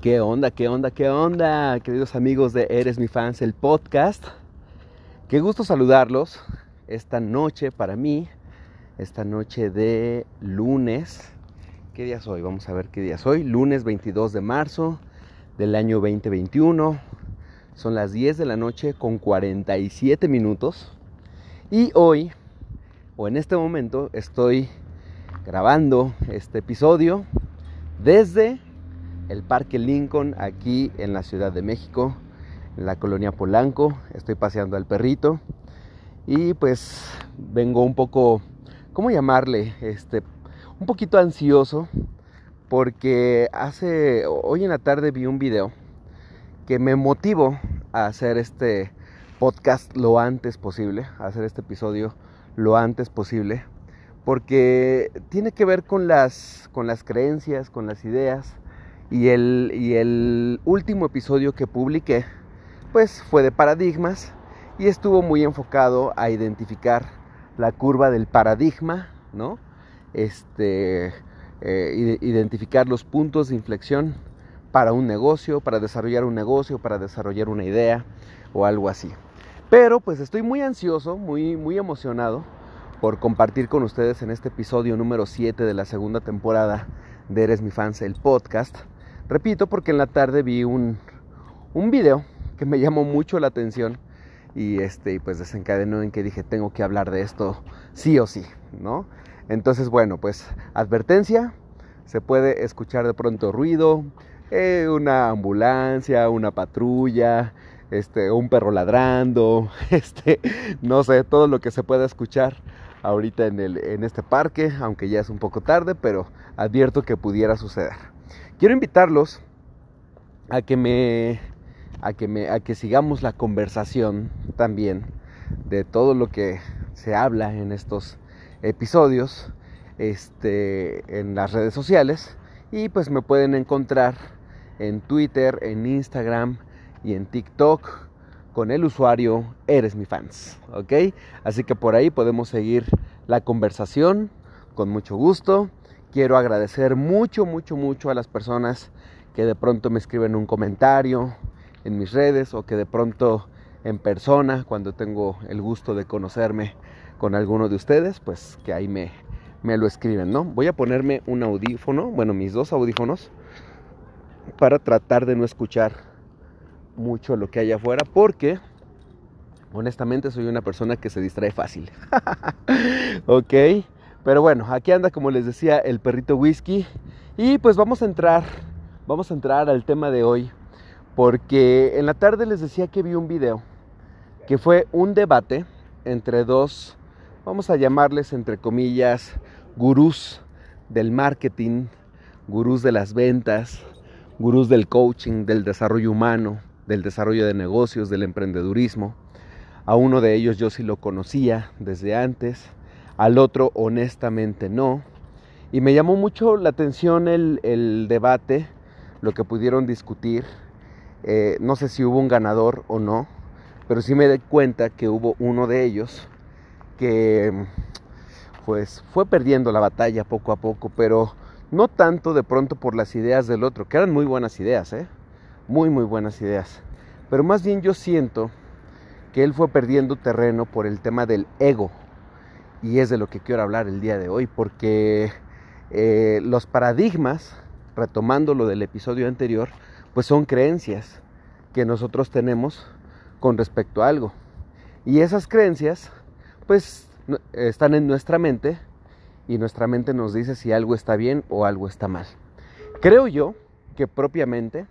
¿Qué onda, qué onda, qué onda, queridos amigos de Eres mi fans, el podcast? Qué gusto saludarlos esta noche para mí, esta noche de lunes. ¿Qué día es hoy? Vamos a ver qué día es hoy. Lunes 22 de marzo del año 2021. Son las 10 de la noche con 47 minutos. Y hoy, o en este momento, estoy grabando este episodio desde el Parque Lincoln aquí en la Ciudad de México, en la colonia Polanco. Estoy paseando al perrito y pues vengo un poco, ¿cómo llamarle? Este, un poquito ansioso porque hace, hoy en la tarde vi un video que me motivó a hacer este podcast lo antes posible, a hacer este episodio lo antes posible, porque tiene que ver con las, con las creencias, con las ideas, y el, y el último episodio que publiqué, pues fue de paradigmas y estuvo muy enfocado a identificar la curva del paradigma, ¿no? Este, eh, identificar los puntos de inflexión para un negocio, para desarrollar un negocio, para desarrollar una idea o algo así. Pero pues estoy muy ansioso, muy, muy emocionado por compartir con ustedes en este episodio número 7 de la segunda temporada de Eres mi fans, el podcast. Repito, porque en la tarde vi un, un video que me llamó mucho la atención y este pues desencadenó en que dije tengo que hablar de esto sí o sí, ¿no? Entonces bueno, pues advertencia, se puede escuchar de pronto ruido, eh, una ambulancia, una patrulla, este, un perro ladrando, este, no sé, todo lo que se pueda escuchar ahorita en, el, en este parque, aunque ya es un poco tarde, pero advierto que pudiera suceder. Quiero invitarlos a que me a que me a que sigamos la conversación también de todo lo que se habla en estos episodios este en las redes sociales. Y pues me pueden encontrar en Twitter, en Instagram y en TikTok. Con el usuario Eres mi fans, ¿ok? Así que por ahí podemos seguir la conversación con mucho gusto Quiero agradecer mucho, mucho, mucho a las personas que de pronto me escriben un comentario en mis redes o que de pronto en persona, cuando tengo el gusto de conocerme con alguno de ustedes, pues que ahí me, me lo escriben, ¿no? Voy a ponerme un audífono, bueno, mis dos audífonos, para tratar de no escuchar mucho lo que hay afuera, porque honestamente soy una persona que se distrae fácil. ok. Pero bueno, aquí anda como les decía el perrito whisky y pues vamos a entrar, vamos a entrar al tema de hoy porque en la tarde les decía que vi un video que fue un debate entre dos, vamos a llamarles entre comillas, gurús del marketing, gurús de las ventas, gurús del coaching, del desarrollo humano, del desarrollo de negocios, del emprendedurismo. A uno de ellos yo sí lo conocía desde antes al otro honestamente no. Y me llamó mucho la atención el, debate, lo que pudieron discutir. Eh, no sé si hubo un ganador o no, pero sí me di cuenta que hubo uno de ellos que pues fue perdiendo la batalla poco a poco, pero no tanto de pronto por las ideas del otro, que eran muy buenas ideas, ¿eh? muy muy buenas ideas, pero más bien yo siento que él fue perdiendo terreno por el tema del ego, y es de lo que quiero hablar el día de hoy, porque eh, los paradigmas, retomando lo del episodio anterior, pues son creencias que nosotros tenemos con respecto a algo. Y esas creencias, pues, están en nuestra mente y nuestra mente nos dice si algo está bien o algo está mal. Creo yo que propiamente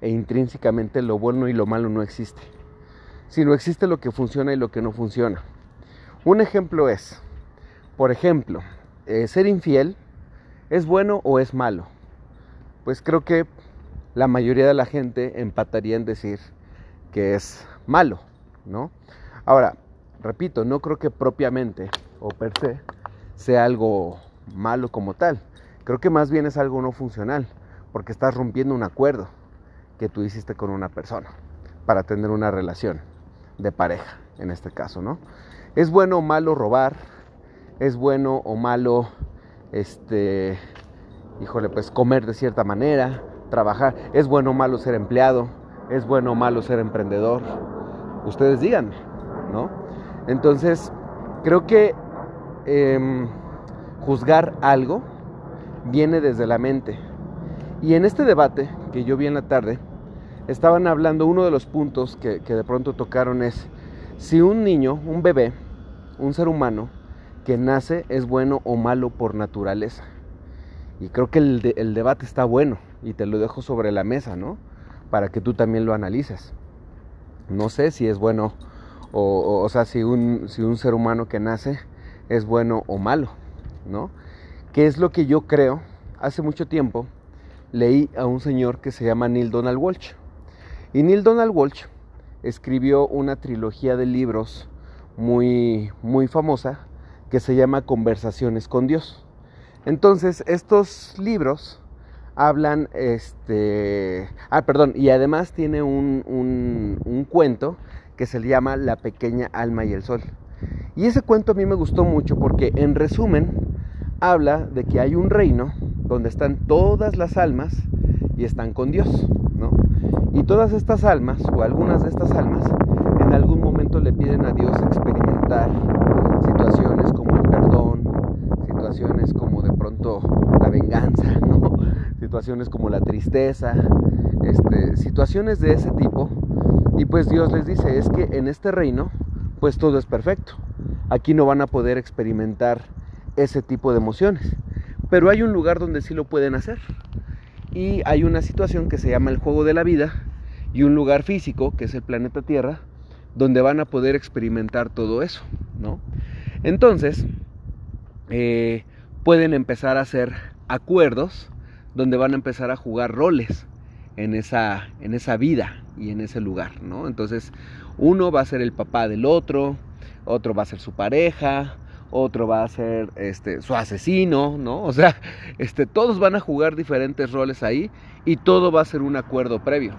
e intrínsecamente lo bueno y lo malo no existe, sino existe lo que funciona y lo que no funciona. Un ejemplo es, por ejemplo, eh, ser infiel es bueno o es malo. Pues creo que la mayoría de la gente empataría en decir que es malo, ¿no? Ahora, repito, no creo que propiamente o per se sea algo malo como tal. Creo que más bien es algo no funcional, porque estás rompiendo un acuerdo que tú hiciste con una persona para tener una relación de pareja, en este caso, ¿no? ¿Es bueno o malo robar? ¿Es bueno o malo, este, híjole, pues comer de cierta manera, trabajar, es bueno o malo ser empleado, es bueno o malo ser emprendedor. Ustedes digan, ¿no? Entonces, creo que em, juzgar algo viene desde la mente. Y en este debate que yo vi en la tarde, estaban hablando, uno de los puntos que, de pronto tocaron es, si un niño, un bebé, un ser humano que nace es bueno o malo por naturaleza. Y creo que el, debate está bueno y te lo dejo sobre la mesa, ¿no? Para que tú también lo analices. No sé si es bueno o, o, sea, si un, si un ser humano que nace es bueno o malo, ¿no? ¿Qué es lo que yo creo? Hace mucho tiempo leí a un señor que se llama Neil Donald Walsh. Y Neil Donald Walsh escribió una trilogía de libros muy, muy famosa que se llama Conversaciones con Dios. Entonces, estos libros hablan, este, ah, perdón, y además tiene un, un, cuento que se llama La pequeña alma y el sol. Y ese cuento a mí me gustó mucho porque en resumen habla de que hay un reino donde están todas las almas y están con Dios. Y todas estas almas, o algunas de estas almas, en algún momento le piden a Dios experimentar situaciones como el perdón, situaciones como de pronto la venganza, situaciones como la tristeza, este, situaciones de ese tipo. Y pues Dios les dice, es que en este reino, pues todo es perfecto. Aquí no van a poder experimentar ese tipo de emociones. Pero hay un lugar donde sí lo pueden hacer. Y hay una situación que se llama el juego de la vida y un lugar físico, que es el planeta Tierra, donde van a poder experimentar todo eso, ¿no? Entonces, eh, pueden empezar a hacer acuerdos donde van a empezar a jugar roles en esa, en esa vida y en ese lugar, ¿no? Entonces, uno va a ser el papá del otro, otro va a ser su pareja, otro va a ser este, su asesino, ¿no? O sea, este, todos van a jugar diferentes roles ahí y todo va a ser un acuerdo previo.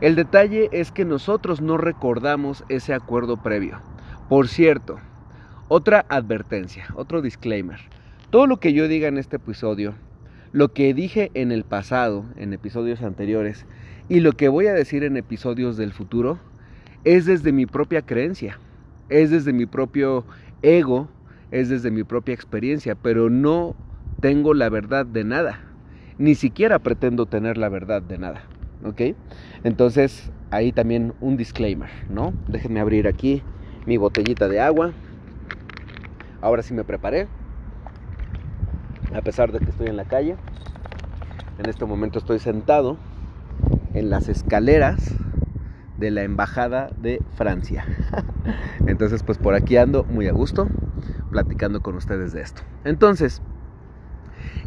El detalle es que nosotros no recordamos ese acuerdo previo. Por cierto, otra advertencia, otro disclaimer. Todo lo que yo diga en este episodio lo que dije en el pasado, en episodios anteriores, y lo que voy a decir en episodios del futuro, es desde mi propia creencia, es desde mi propio ego, es desde mi propia experiencia, pero no tengo la verdad de nada, ni siquiera pretendo tener la verdad de nada, ¿ok? Entonces, ahí también un disclaimer, ¿no? Déjenme abrir aquí mi botellita de agua. Ahora sí me preparé a pesar de que estoy en la calle. En este momento estoy sentado en las escaleras de la Embajada de Francia. Entonces, pues por aquí ando muy a gusto platicando con ustedes de esto. Entonces,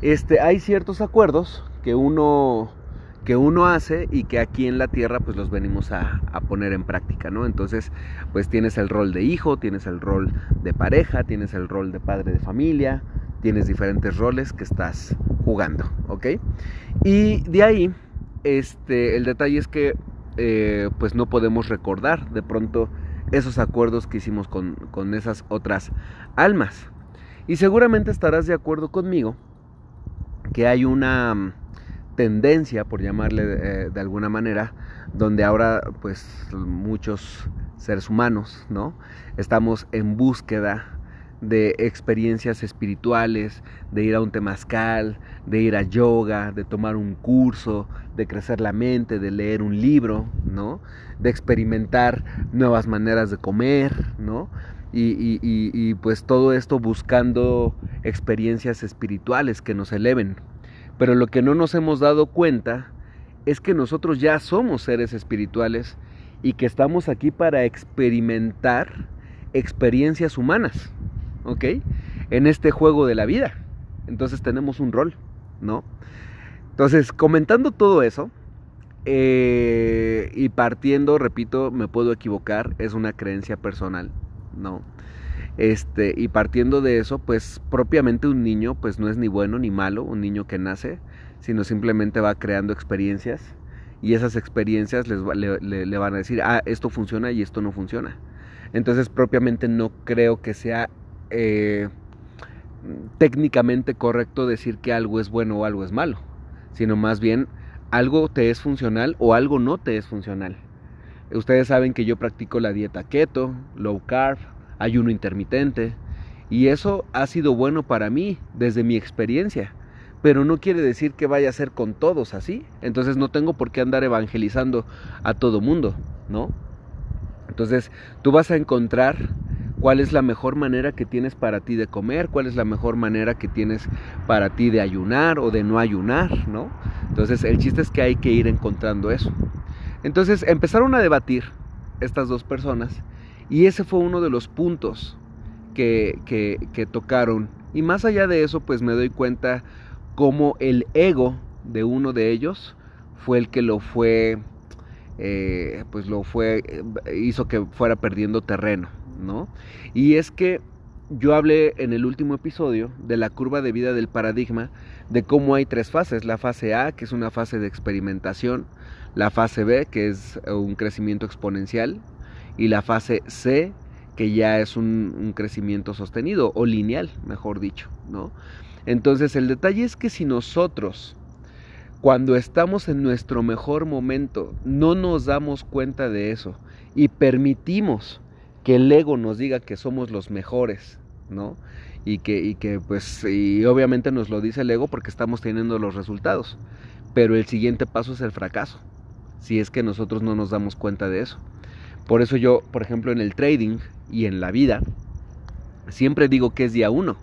este, hay ciertos acuerdos que uno que uno hace y que aquí en la tierra pues los venimos a, a, poner en práctica, ¿no? Entonces pues tienes el rol de hijo, tienes el rol de pareja, tienes el rol de padre de familia, tienes diferentes roles que estás jugando, ¿ok? Y de ahí, este, el detalle es que eh, pues no podemos recordar de pronto esos acuerdos que hicimos con, con esas otras almas. Y seguramente estarás de acuerdo conmigo que hay una mm, tendencia, por llamarle de, eh, de alguna manera, donde ahora pues muchos seres humanos, ¿no? Estamos en búsqueda de experiencias espirituales, de ir a un temazcal, de ir a yoga, de tomar un curso, de crecer la mente, de leer un libro, ¿no? De experimentar nuevas maneras de comer, ¿no? Y, y pues todo esto buscando experiencias espirituales que nos eleven. Pero lo que no nos hemos dado cuenta es que nosotros ya somos seres espirituales y que estamos aquí para experimentar experiencias humanas. ¿Ok? En este juego de la vida. Entonces tenemos un rol, ¿no? Entonces, comentando todo eso, eh, y partiendo, repito, me puedo equivocar, es una creencia personal, ¿no? Este, y partiendo de eso, pues propiamente un niño, pues no es ni bueno ni malo, un niño que nace, sino simplemente va creando experiencias y esas experiencias les le, le van a decir, ah, esto funciona y esto no funciona. Entonces propiamente no creo que sea eh, técnicamente correcto decir que algo es bueno o algo es malo, sino más bien algo te es funcional o algo no te es funcional. Ustedes saben que yo practico la dieta keto, low carb, ayuno intermitente, y eso ha sido bueno para mí desde mi experiencia, pero no quiere decir que vaya a ser con todos así. Entonces no tengo por qué andar evangelizando a todo mundo, ¿no? Entonces tú vas a encontrar cuál es la mejor manera que tienes para ti de comer, cuál es la mejor manera que tienes para ti de ayunar o de no ayunar, ¿no? Entonces el chiste es que hay que ir encontrando eso. Entonces empezaron a debatir estas dos personas y ese fue uno de los puntos que, que, tocaron. Y más allá de eso, pues me doy cuenta cómo el ego de uno de ellos fue el que lo fue, eh, pues lo fue, hizo que fuera perdiendo terreno. Y es que yo hablé en el último episodio de la curva de vida del paradigma, de cómo hay tres fases. La fase A, que es una fase de experimentación, la fase B, que es un crecimiento exponencial, y la fase C, que ya es un, un crecimiento sostenido o lineal, mejor dicho, ¿no? Entonces el detalle es que si nosotros, cuando estamos en nuestro mejor momento, no nos damos cuenta de eso y permitimos que el ego nos diga que somos los mejores, ¿no? Y que, y que pues, y obviamente nos lo dice el ego porque estamos teniendo los resultados. Pero el siguiente paso es el fracaso, si es que nosotros no nos damos cuenta de eso. Por eso yo, por ejemplo, en el trading y en la vida, siempre digo que es día uno.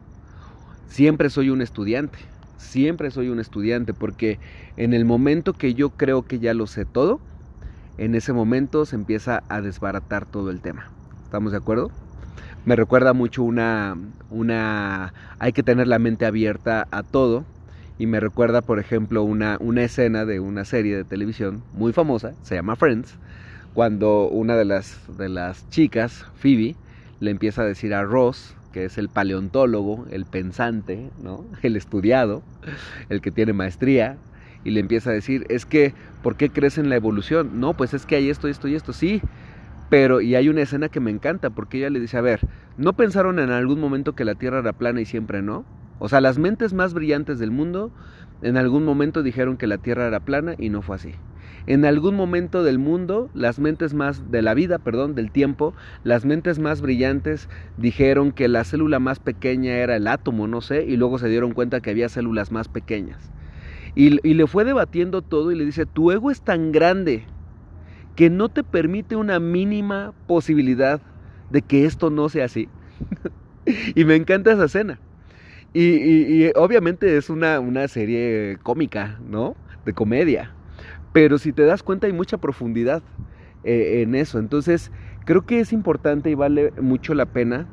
Siempre soy un estudiante. Siempre soy un estudiante porque en el momento que yo creo que ya lo sé todo, en ese momento se empieza a desbaratar todo el tema. ¿Estamos de acuerdo? Me recuerda mucho una, una, hay que tener la mente abierta a todo. Y me recuerda, por ejemplo, una, una escena de una serie de televisión muy famosa, se llama Friends, cuando una de las, de las chicas, Phoebe, le empieza a decir a Ross, que es el paleontólogo, el pensante, ¿no? el estudiado, el que tiene maestría, y le empieza a decir, es que, ¿por qué crees en la evolución? No, pues es que hay esto, esto y esto, sí, pero, y hay una escena que me encanta, porque ella le dice, a ver, ¿no pensaron en algún momento que la Tierra era plana y siempre no? O sea, las mentes más brillantes del mundo en algún momento dijeron que la Tierra era plana y no fue así. En algún momento del mundo, las mentes más de la vida, perdón, del tiempo, las mentes más brillantes dijeron que la célula más pequeña era el átomo, no sé, y luego se dieron cuenta que había células más pequeñas. Y, y le fue debatiendo todo y le dice, tu ego es tan grande que no te permite una mínima posibilidad de que esto no sea así. y me encanta esa escena. Y, obviamente es una, una, serie cómica, ¿no? De comedia. Pero si te das cuenta hay mucha profundidad eh, en eso. Entonces creo que es importante y vale mucho la pena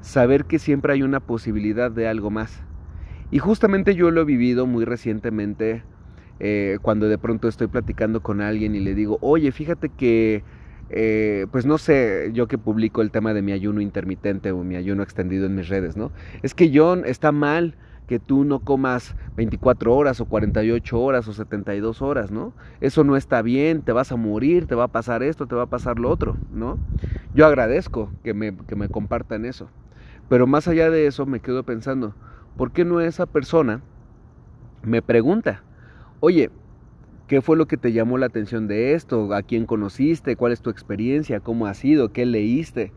saber que siempre hay una posibilidad de algo más. Y justamente yo lo he vivido muy recientemente eh, cuando de pronto estoy platicando con alguien y le digo, oye, fíjate que, eh, pues no sé, yo que publico el tema de mi ayuno intermitente o mi ayuno extendido en mis redes, ¿no? Es que John, está mal que tú no comas 24 horas o 48 horas o 72 horas, ¿no? Eso no está bien, te vas a morir, te va a pasar esto, te va a pasar lo otro, ¿no? Yo agradezco que me, que me compartan eso. Pero más allá de eso me quedo pensando, ¿por qué no esa persona me pregunta? Oye, ¿qué fue lo que te llamó la atención de esto? ¿A quién conociste? ¿Cuál es tu experiencia? ¿Cómo ha sido? ¿Qué leíste?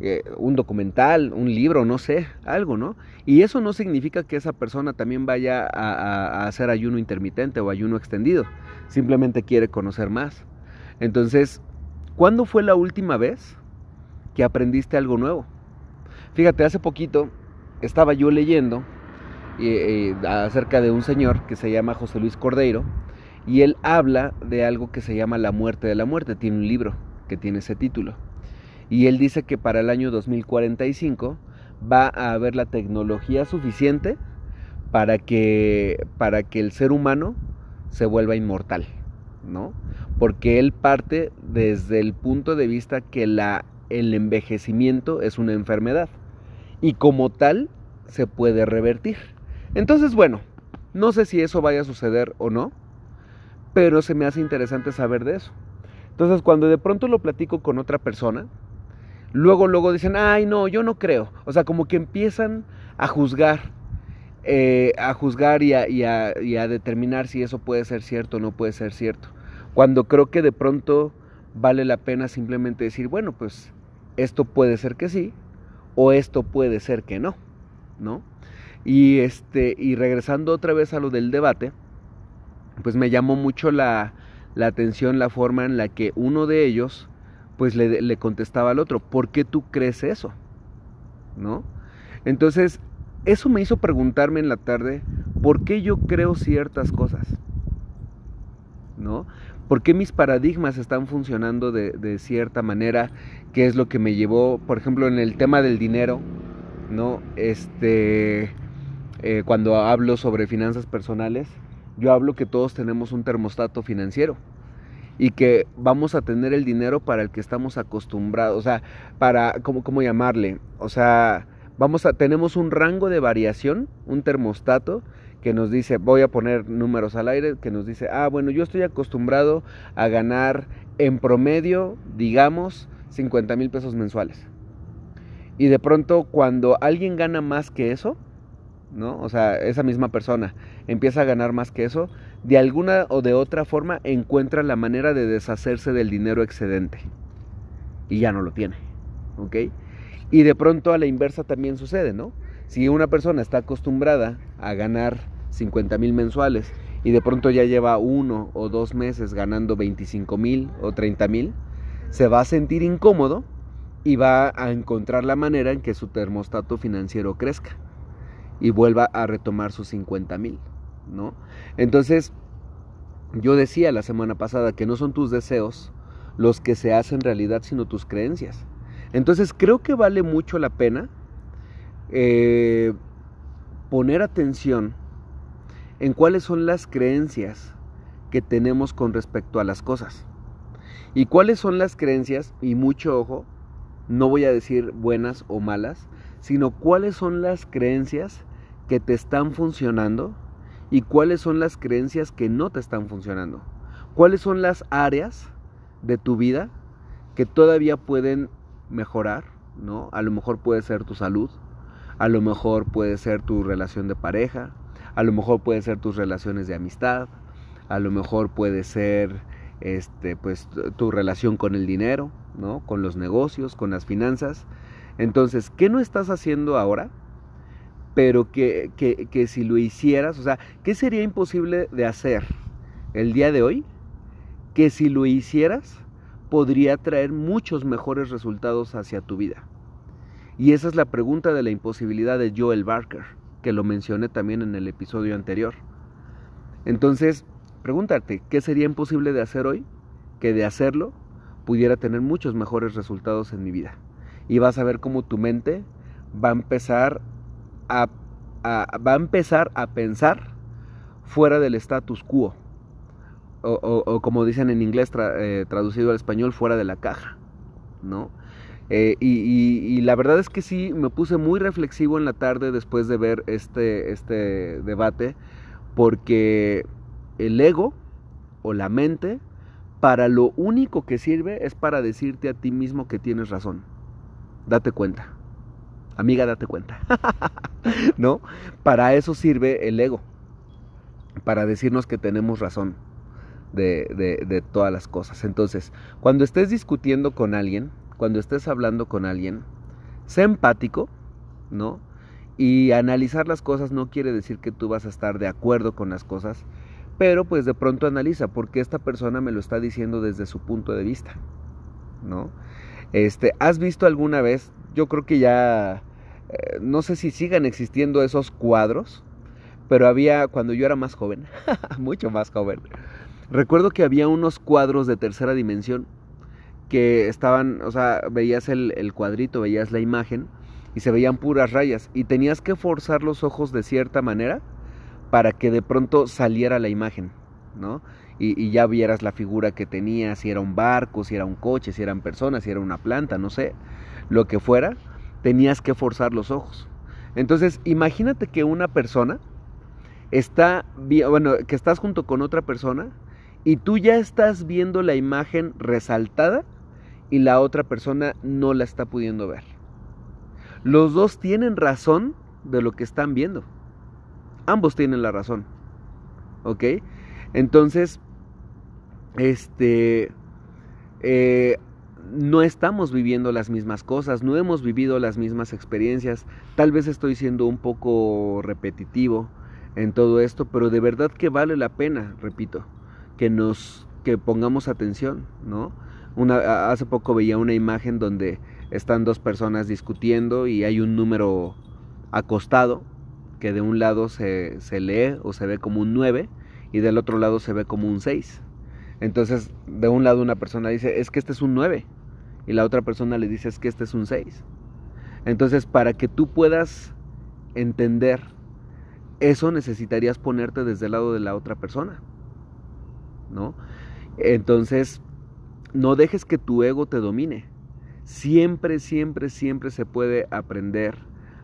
Eh, un documental, un libro, no sé, algo, ¿no? Y eso no significa que esa persona también vaya a, hacer ayuno intermitente o ayuno extendido, simplemente quiere conocer más. Entonces, ¿cuándo fue la última vez que aprendiste algo nuevo? Fíjate, hace poquito estaba yo leyendo acerca de un señor que se llama José Luis Cordeiro y él habla de algo que se llama la muerte de la muerte. Tiene un libro que tiene ese título. Y él dice que para el año 2045 va a haber la tecnología suficiente para que, para que el ser humano se vuelva inmortal, ¿no? Porque él parte desde el punto de vista que la, el envejecimiento es una enfermedad y como tal se puede revertir. Entonces, bueno, no sé si eso vaya a suceder o no, pero se me hace interesante saber de eso. Entonces, cuando de pronto lo platico con otra persona, luego, luego dicen, ay, no, yo no creo. O sea, como que empiezan a juzgar eh, a juzgar y a, y a determinar si eso puede ser cierto o no puede ser cierto. Cuando creo que de pronto vale la pena simplemente decir, bueno, pues esto puede ser que sí o esto puede ser que no, ¿no? Y este y regresando otra vez a lo del debate, pues me llamó mucho la, la atención la forma en la que uno de ellos pues le, le, contestaba al otro, ¿por qué tú crees eso? ¿No? Entonces, eso me hizo preguntarme en la tarde, ¿por qué yo creo ciertas cosas? ¿No? ¿Por qué mis paradigmas están funcionando de, cierta manera? ¿Qué es lo que me llevó, por ejemplo, en el tema del dinero? ¿No? Este, eh, cuando hablo sobre finanzas personales, yo hablo que todos tenemos un termostato financiero y que vamos a tener el dinero para el que estamos acostumbrados, o sea, para, ¿cómo, cómo llamarle? O sea, vamos a, tenemos un rango de variación, un termostato que nos dice, voy a poner números al aire, que nos dice, ah, bueno, yo estoy acostumbrado a ganar en promedio, digamos, 50 mil pesos mensuales. Y de pronto cuando alguien gana más que eso, ¿no? O sea, esa misma persona empieza a ganar más que eso, de alguna o de otra forma encuentra la manera de deshacerse del dinero excedente. Y ya no lo tiene, ¿ok? Y de pronto a la inversa también sucede, ¿no? Si una persona está acostumbrada a ganar 50 mil mensuales y de pronto ya lleva uno o dos meses ganando 25 mil o 30 mil, se va a sentir incómodo y va a encontrar la manera en que su termostato financiero crezca y vuelva a retomar sus 50 mil, ¿no? Entonces, yo decía la semana pasada que no son tus deseos los que se hacen realidad, sino tus creencias. Entonces, creo que vale mucho la pena eh, poner atención en cuáles son las creencias que tenemos con respecto a las cosas. Y cuáles son las creencias, y mucho ojo, no voy a decir buenas o malas, sino cuáles son las creencias que te están funcionando y cuáles son las creencias que no te están funcionando. Cuáles son las áreas de tu vida que todavía pueden mejorar, ¿no? A lo mejor puede ser tu salud, a lo mejor puede ser tu relación de pareja, a lo mejor puede ser tus relaciones de amistad, a lo mejor puede ser este pues tu relación con el dinero, ¿no? Con los negocios, con las finanzas. Entonces, ¿qué no estás haciendo ahora? Pero que, que, que si lo hicieras, o sea, ¿qué sería imposible de hacer el día de hoy? Que si lo hicieras, podría traer muchos mejores resultados hacia tu vida. Y esa es la pregunta de la imposibilidad de Joel Barker, que lo mencioné también en el episodio anterior. Entonces, pregúntate, ¿qué sería imposible de hacer hoy? Que de hacerlo pudiera tener muchos mejores resultados en mi vida. Y vas a ver cómo tu mente va a empezar a, va a, empezar a pensar fuera del status quo. O, como dicen en inglés eh, traducido al español, fuera de la caja. ¿no? Eh, y, la verdad es que sí, me puse muy reflexivo en la tarde después de ver este, este debate, porque el ego o la mente, para lo único que sirve es para decirte a ti mismo que tienes razón. Date cuenta. Amiga, date cuenta. ¿No? Para eso sirve el ego. Para decirnos que tenemos razón de, de todas las cosas. Entonces, cuando estés discutiendo con alguien, cuando estés hablando con alguien, sé empático, ¿no? Y analizar las cosas no quiere decir que tú vas a estar de acuerdo con las cosas, pero pues de pronto analiza porque esta persona me lo está diciendo desde su punto de vista, ¿no? Este, ¿has visto alguna vez? Yo creo que ya eh, no sé si sigan existiendo esos cuadros, pero había cuando yo era más joven, mucho más joven. Recuerdo que había unos cuadros de tercera dimensión que estaban, o sea, veías el, cuadrito, veías la imagen y se veían puras rayas y tenías que forzar los ojos de cierta manera para que de pronto saliera la imagen, ¿no? Y, y, ya vieras la figura que tenía, si era un barco, si era un coche, si eran personas, si era una planta, no sé, lo que fuera, tenías que forzar los ojos. Entonces, imagínate que una persona está, bueno, que estás junto con otra persona y tú ya estás viendo la imagen resaltada y la otra persona no la está pudiendo ver. Los dos tienen razón de lo que están viendo. ambos tienen la razón. ¿Ok? Entonces, este, eh, no estamos viviendo las mismas cosas, no hemos vivido las mismas experiencias. Tal vez estoy siendo un poco repetitivo en todo esto, pero de verdad que vale la pena, repito, que nos que pongamos atención, ¿no? Una, hace poco veía una imagen donde están dos personas discutiendo y hay un número acostado que de un lado se, se lee o se ve como un 9 y del otro lado se ve como un 6. Entonces, de un lado una persona dice, es que este es un 9 y la otra persona le dice, es que este es un 6. Entonces, para que tú puedas entender eso necesitarías ponerte desde el lado de la otra persona. ¿No? Entonces, no dejes que tu ego te domine. Siempre, siempre, siempre se puede aprender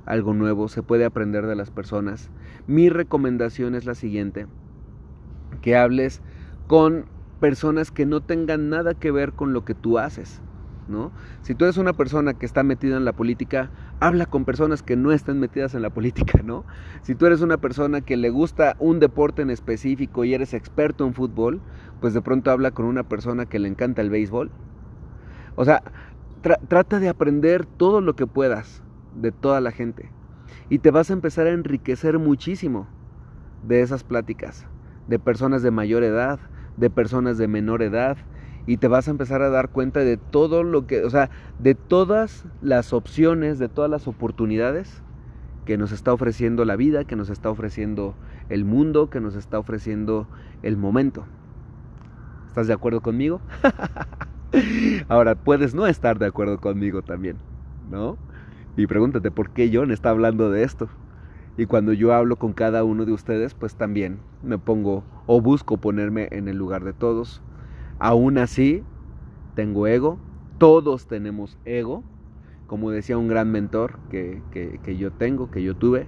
algo nuevo, se puede aprender de las personas. Mi recomendación es la siguiente, que hables con personas que no tengan nada que ver con lo que tú haces. Si tú eres una persona que está metida en la política, habla con personas que no estén metidas en la política, ¿no? Si tú eres una persona que le gusta un deporte en específico y eres experto en fútbol, pues de pronto habla con una persona que le encanta el béisbol. O sea, trata de aprender todo lo que puedas de toda la gente y te vas a empezar a enriquecer muchísimo de esas pláticas, de personas de mayor edad, de personas de menor edad, y te vas a empezar a dar cuenta de todo lo que, o sea, de todas las opciones, de todas las oportunidades que nos está ofreciendo la vida, que nos está ofreciendo el mundo, que nos está ofreciendo el momento. ¿Estás de acuerdo conmigo? Ahora, puedes no estar de acuerdo conmigo también, ¿no? Y pregúntate por qué John está hablando de esto. Y cuando yo hablo con cada uno de ustedes, pues también me pongo o busco ponerme en el lugar de todos Aún así, tengo ego, todos tenemos ego, como decía un gran mentor que, yo tengo, que yo tuve,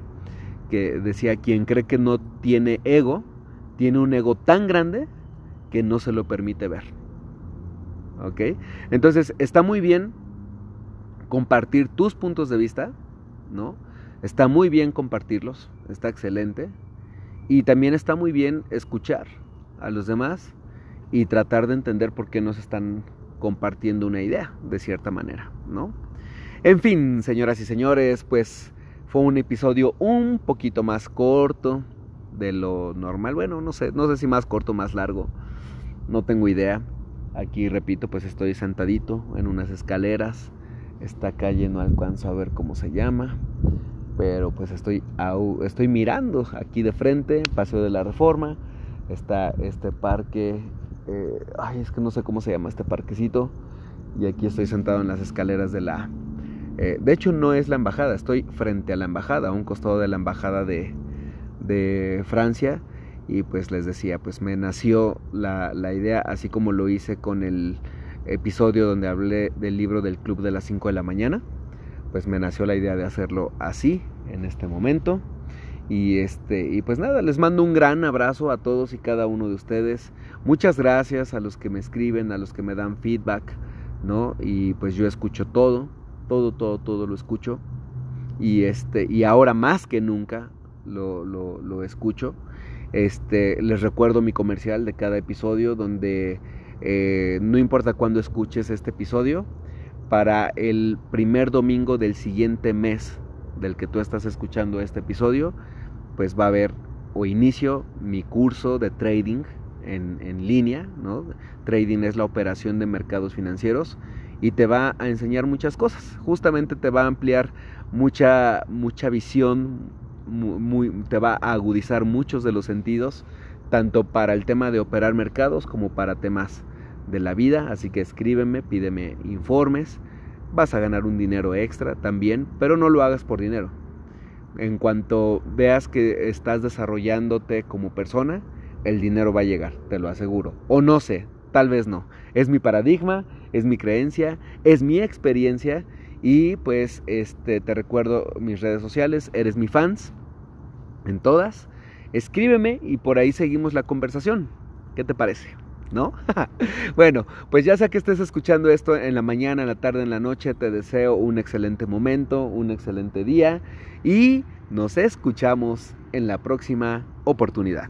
que decía, quien cree que no tiene ego, tiene un ego tan grande que no se lo permite ver. ¿Ok? Entonces, está muy bien compartir tus puntos de vista, ¿no? Está muy bien compartirlos, está excelente. Y también está muy bien escuchar a los demás y tratar de entender por qué nos están compartiendo una idea, de cierta manera, ¿no? En fin, señoras y señores, pues fue un episodio un poquito más corto de lo normal. Bueno, no sé, no sé si más corto o más largo. No tengo idea. Aquí repito, pues estoy sentadito en unas escaleras. Esta calle no alcanzo a ver cómo se llama. Pero pues estoy, estoy mirando aquí de frente, Paseo de la Reforma. Está este parque eh, ay, es que no sé cómo se llama este parquecito. Y aquí estoy sentado en las escaleras de la... Eh, de hecho, no es la embajada, estoy frente a la embajada, a un costado de la embajada de, de Francia. Y pues les decía, pues me nació la, la idea, así como lo hice con el episodio donde hablé del libro del club de las 5 de la mañana. Pues me nació la idea de hacerlo así, en este momento. Y este, y pues nada, les mando un gran abrazo a todos y cada uno de ustedes. Muchas gracias a los que me escriben, a los que me dan feedback, ¿no? Y pues yo escucho todo, todo, todo, todo lo escucho. Y este, y ahora más que nunca lo, lo, lo escucho. Este, les recuerdo mi comercial de cada episodio donde eh, no importa cuándo escuches este episodio, para el primer domingo del siguiente mes del que tú estás escuchando este episodio, pues va a haber o inicio mi curso de trading en, en, línea, ¿no? Trading es la operación de mercados financieros y te va a enseñar muchas cosas. Justamente te va a ampliar mucha, mucha visión, muy, te va a agudizar muchos de los sentidos, tanto para el tema de operar mercados como para temas de la vida. Así que escríbeme, pídeme informes. Vas a ganar un dinero extra también, pero no lo hagas por dinero en cuanto veas que estás desarrollándote como persona, el dinero va a llegar, te lo aseguro. O no sé, tal vez no. Es mi paradigma, es mi creencia, es mi experiencia y pues este te recuerdo mis redes sociales, eres mi fans en todas. Escríbeme y por ahí seguimos la conversación. ¿Qué te parece? ¿No? bueno, pues ya sea que estés escuchando esto en la mañana, en la tarde, en la noche, te deseo un excelente momento, un excelente día y nos escuchamos en la próxima oportunidad.